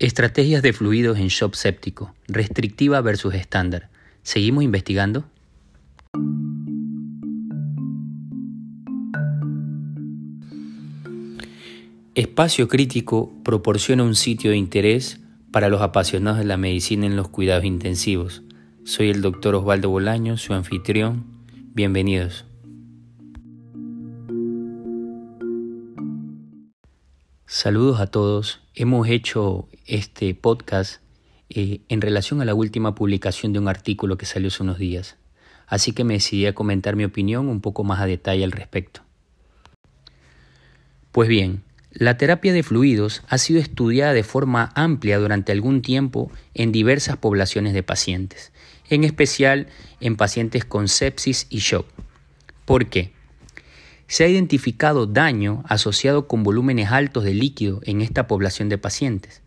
Estrategias de fluidos en shock séptico, restrictiva versus estándar. ¿Seguimos investigando? Espacio Crítico proporciona un sitio de interés para los apasionados de la medicina en los cuidados intensivos. Soy el doctor Osvaldo Bolaño, su anfitrión. Bienvenidos. Saludos a todos. Hemos hecho este podcast eh, en relación a la última publicación de un artículo que salió hace unos días, así que me decidí a comentar mi opinión un poco más a detalle al respecto. Pues bien, la terapia de fluidos ha sido estudiada de forma amplia durante algún tiempo en diversas poblaciones de pacientes, en especial en pacientes con sepsis y shock. ¿Por qué? Se ha identificado daño asociado con volúmenes altos de líquido en esta población de pacientes.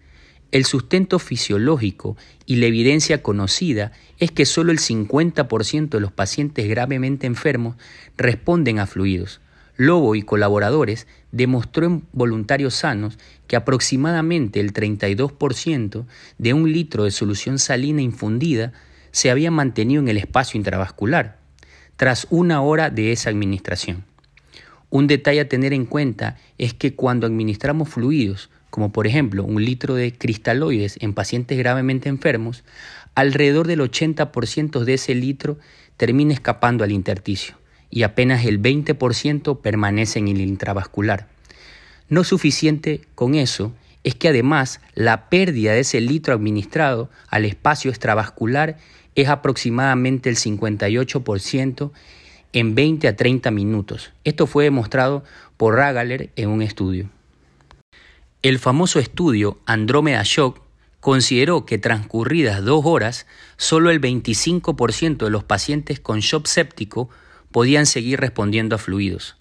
El sustento fisiológico y la evidencia conocida es que solo el 50% de los pacientes gravemente enfermos responden a fluidos. Lobo y colaboradores demostró en voluntarios sanos que aproximadamente el 32% de un litro de solución salina infundida se había mantenido en el espacio intravascular tras una hora de esa administración. Un detalle a tener en cuenta es que cuando administramos fluidos, como por ejemplo un litro de cristaloides en pacientes gravemente enfermos, alrededor del 80% de ese litro termina escapando al intersticio y apenas el 20% permanece en el intravascular. No suficiente con eso es que además la pérdida de ese litro administrado al espacio extravascular es aproximadamente el 58% en 20 a 30 minutos. Esto fue demostrado por Ragaler en un estudio. El famoso estudio Andrómeda Shock consideró que transcurridas dos horas, solo el 25% de los pacientes con shock séptico podían seguir respondiendo a fluidos.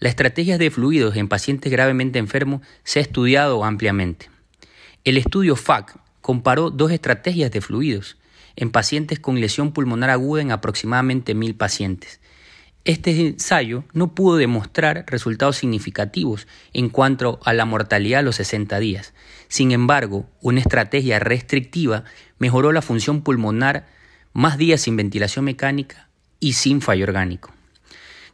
La estrategia de fluidos en pacientes gravemente enfermos se ha estudiado ampliamente. El estudio FAC comparó dos estrategias de fluidos en pacientes con lesión pulmonar aguda en aproximadamente mil pacientes este ensayo no pudo demostrar resultados significativos en cuanto a la mortalidad a los 60 días. Sin embargo, una estrategia restrictiva mejoró la función pulmonar más días sin ventilación mecánica y sin fallo orgánico.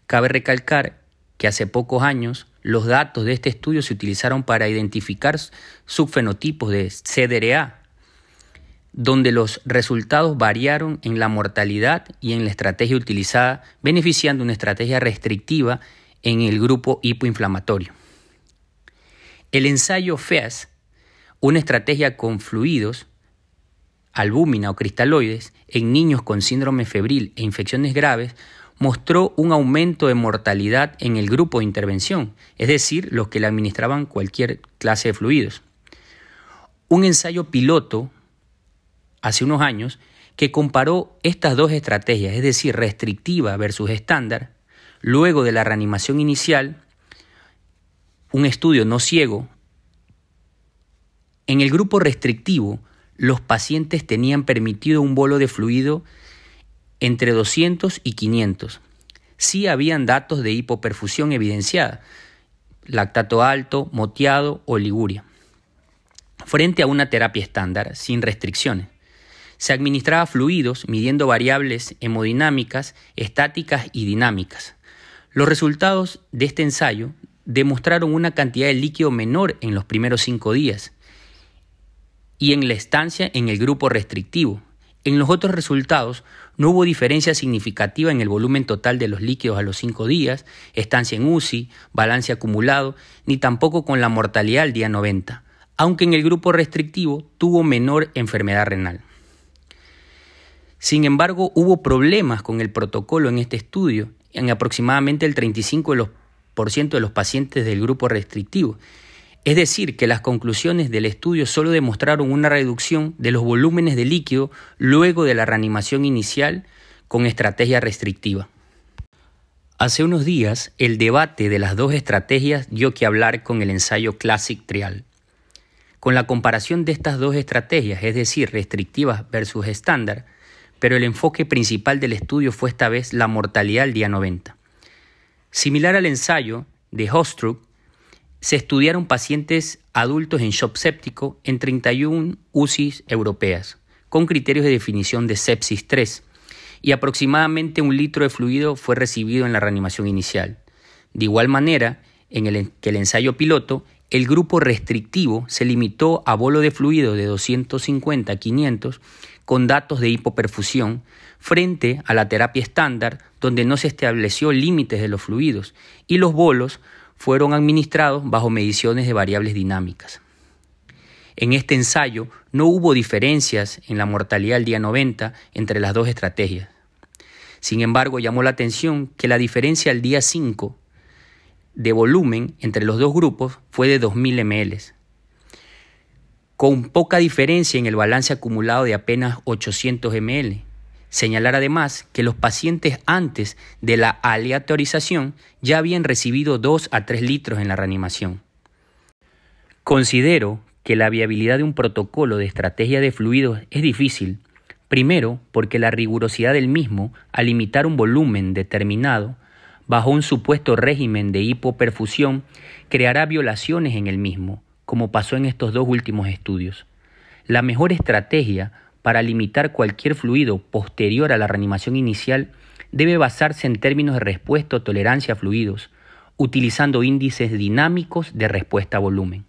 Cabe recalcar que hace pocos años los datos de este estudio se utilizaron para identificar subfenotipos de CDRA, donde los resultados variaron en la mortalidad y en la estrategia utilizada, beneficiando una estrategia restrictiva en el grupo hipoinflamatorio. El ensayo FEAS, una estrategia con fluidos, albúmina o cristaloides, en niños con síndrome febril e infecciones graves, mostró un aumento de mortalidad en el grupo de intervención, es decir, los que le administraban cualquier clase de fluidos. Un ensayo piloto hace unos años que comparó estas dos estrategias, es decir, restrictiva versus estándar, luego de la reanimación inicial, un estudio no ciego, en el grupo restrictivo los pacientes tenían permitido un bolo de fluido entre 200 y 500. Sí habían datos de hipoperfusión evidenciada, lactato alto, moteado o liguria, frente a una terapia estándar sin restricciones. Se administraba fluidos midiendo variables hemodinámicas, estáticas y dinámicas. Los resultados de este ensayo demostraron una cantidad de líquido menor en los primeros cinco días y en la estancia en el grupo restrictivo. En los otros resultados no hubo diferencia significativa en el volumen total de los líquidos a los cinco días, estancia en UCI, balance acumulado, ni tampoco con la mortalidad al día 90, aunque en el grupo restrictivo tuvo menor enfermedad renal. Sin embargo, hubo problemas con el protocolo en este estudio en aproximadamente el 35% de los pacientes del grupo restrictivo. Es decir, que las conclusiones del estudio solo demostraron una reducción de los volúmenes de líquido luego de la reanimación inicial con estrategia restrictiva. Hace unos días, el debate de las dos estrategias dio que hablar con el ensayo Classic Trial. Con la comparación de estas dos estrategias, es decir, restrictivas versus estándar, pero el enfoque principal del estudio fue esta vez la mortalidad al día 90. Similar al ensayo de Hostruck, se estudiaron pacientes adultos en shock séptico en 31 UCIs europeas, con criterios de definición de sepsis 3, y aproximadamente un litro de fluido fue recibido en la reanimación inicial. De igual manera, en el que el ensayo piloto, el grupo restrictivo se limitó a bolo de fluido de 250 a 500 con datos de hipoperfusión frente a la terapia estándar donde no se estableció límites de los fluidos y los bolos fueron administrados bajo mediciones de variables dinámicas. En este ensayo no hubo diferencias en la mortalidad al día 90 entre las dos estrategias. Sin embargo, llamó la atención que la diferencia al día 5 de volumen entre los dos grupos fue de 2.000 ml, con poca diferencia en el balance acumulado de apenas 800 ml. Señalar además que los pacientes antes de la aleatorización ya habían recibido 2 a 3 litros en la reanimación. Considero que la viabilidad de un protocolo de estrategia de fluidos es difícil, primero porque la rigurosidad del mismo, al limitar un volumen determinado, bajo un supuesto régimen de hipoperfusión, creará violaciones en el mismo, como pasó en estos dos últimos estudios. La mejor estrategia para limitar cualquier fluido posterior a la reanimación inicial debe basarse en términos de respuesta o tolerancia a fluidos, utilizando índices dinámicos de respuesta a volumen.